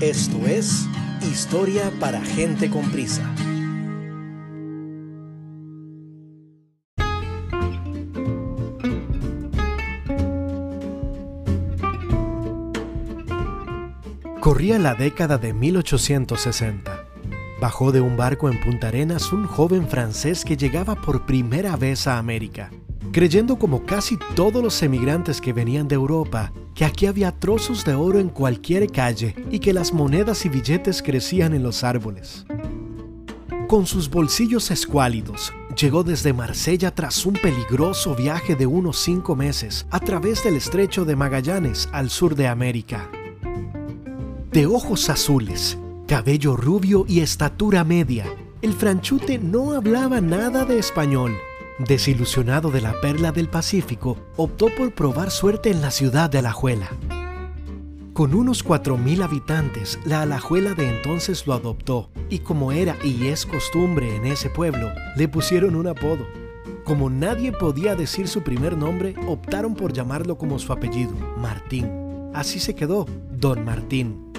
Esto es Historia para gente con prisa. Corría la década de 1860. Bajó de un barco en Punta Arenas un joven francés que llegaba por primera vez a América, creyendo como casi todos los emigrantes que venían de Europa que aquí había trozos de oro en cualquier calle y que las monedas y billetes crecían en los árboles. Con sus bolsillos escuálidos, llegó desde Marsella tras un peligroso viaje de unos cinco meses a través del estrecho de Magallanes al sur de América. De ojos azules, cabello rubio y estatura media, el franchute no hablaba nada de español. Desilusionado de la perla del Pacífico, optó por probar suerte en la ciudad de Alajuela. Con unos 4.000 habitantes, la Alajuela de entonces lo adoptó y como era y es costumbre en ese pueblo, le pusieron un apodo. Como nadie podía decir su primer nombre, optaron por llamarlo como su apellido, Martín. Así se quedó, Don Martín.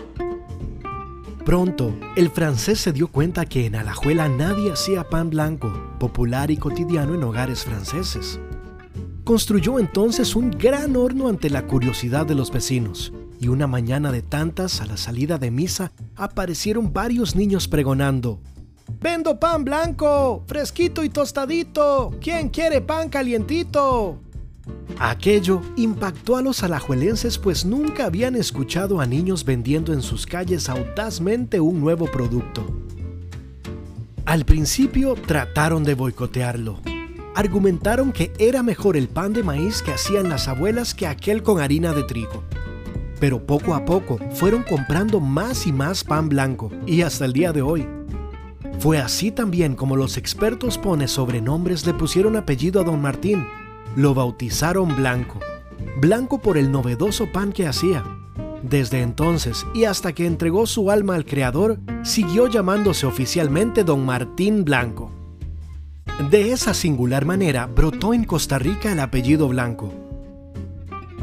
Pronto, el francés se dio cuenta que en Alajuela nadie hacía pan blanco, popular y cotidiano en hogares franceses. Construyó entonces un gran horno ante la curiosidad de los vecinos, y una mañana de tantas, a la salida de misa, aparecieron varios niños pregonando, Vendo pan blanco, fresquito y tostadito. ¿Quién quiere pan calientito? Aquello impactó a los alajuelenses pues nunca habían escuchado a niños vendiendo en sus calles audazmente un nuevo producto. Al principio trataron de boicotearlo. Argumentaron que era mejor el pan de maíz que hacían las abuelas que aquel con harina de trigo. Pero poco a poco fueron comprando más y más pan blanco y hasta el día de hoy. Fue así también como los expertos pone sobrenombres le pusieron apellido a don Martín, lo bautizaron Blanco. Blanco por el novedoso pan que hacía. Desde entonces y hasta que entregó su alma al Creador, siguió llamándose oficialmente Don Martín Blanco. De esa singular manera brotó en Costa Rica el apellido Blanco.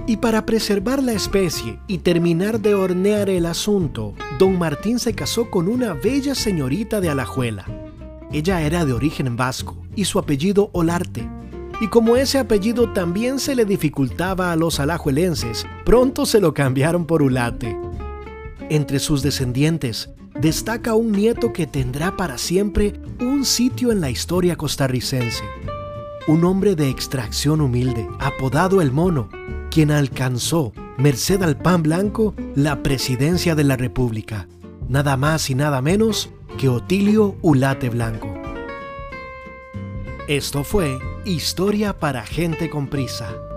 Y para preservar la especie y terminar de hornear el asunto, don Martín se casó con una bella señorita de Alajuela. Ella era de origen vasco y su apellido Olarte, y como ese apellido también se le dificultaba a los alajuelenses, pronto se lo cambiaron por Ulate. Entre sus descendientes destaca un nieto que tendrá para siempre un sitio en la historia costarricense. Un hombre de extracción humilde, apodado El Mono, quien alcanzó, merced al pan blanco, la presidencia de la República, nada más y nada menos que Otilio Ulate Blanco. Esto fue Historia para gente con prisa.